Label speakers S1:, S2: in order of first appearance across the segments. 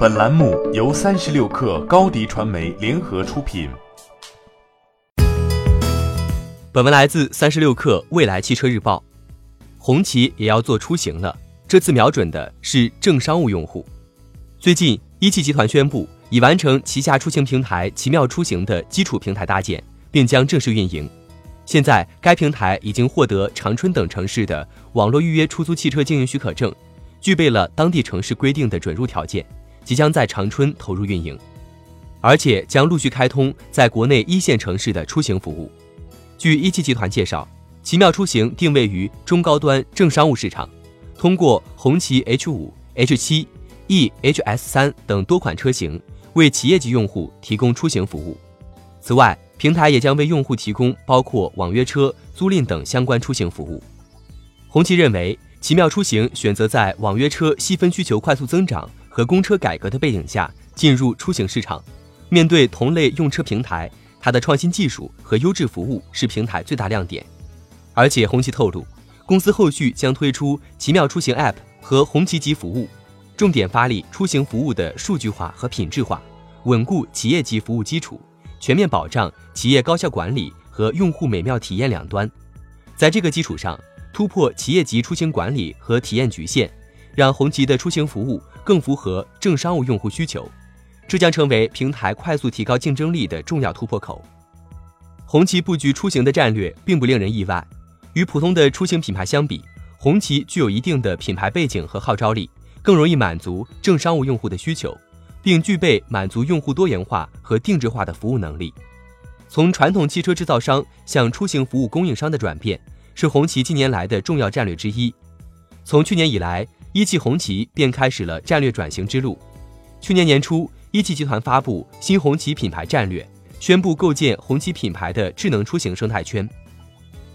S1: 本栏目由三十六氪高低传媒联合出品。
S2: 本文来自三十六氪未来汽车日报。红旗也要做出行了，这次瞄准的是正商务用户。最近，一汽集团宣布已完成旗下出行平台奇妙出行的基础平台搭建，并将正式运营。现在，该平台已经获得长春等城市的网络预约出租汽车经营许可证，具备了当地城市规定的准入条件。即将在长春投入运营，而且将陆续开通在国内一线城市的出行服务。据一汽集团介绍，奇妙出行定位于中高端正商务市场，通过红旗 H 五、H 七、E、HS 三等多款车型，为企业级用户提供出行服务。此外，平台也将为用户提供包括网约车、租赁等相关出行服务。红旗认为，奇妙出行选择在网约车细分需求快速增长。和公车改革的背景下进入出行市场，面对同类用车平台，它的创新技术和优质服务是平台最大亮点。而且红旗透露，公司后续将推出奇妙出行 App 和红旗级服务，重点发力出行服务的数据化和品质化，稳固企业级服务基础，全面保障企业高效管理和用户美妙体验两端。在这个基础上，突破企业级出行管理和体验局限，让红旗的出行服务。更符合正商务用户需求，这将成为平台快速提高竞争力的重要突破口。红旗布局出行的战略并不令人意外，与普通的出行品牌相比，红旗具有一定的品牌背景和号召力，更容易满足正商务用户的需求，并具备满足用户多元化和定制化的服务能力。从传统汽车制造商向出行服务供应商的转变，是红旗近年来的重要战略之一。从去年以来。一汽红旗便开始了战略转型之路。去年年初，一汽集团发布新红旗品牌战略，宣布构建红旗品牌的智能出行生态圈。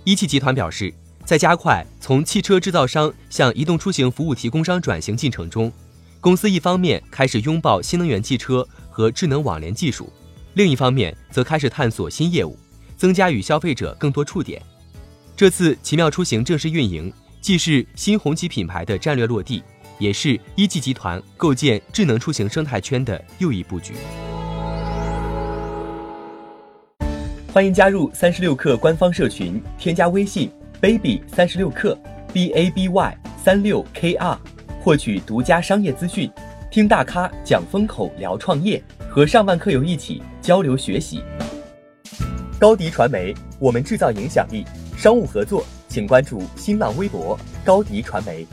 S2: 一汽集团表示，在加快从汽车制造商向移动出行服务提供商转型进程中，公司一方面开始拥抱新能源汽车和智能网联技术，另一方面则开始探索新业务，增加与消费者更多触点。这次奇妙出行正式运营。既是新红旗品牌的战略落地，也是一汽集团构建智能出行生态圈的又一布局。欢迎加入三十六氪官方社群，添加微信 baby 三十六氪 b a b y 三六 k r，获取独家商业资讯，听大咖讲风口，聊创业，和上万客友一起交流学习。高迪传媒，我们制造影响力，商务合作。请关注新浪微博高迪传媒。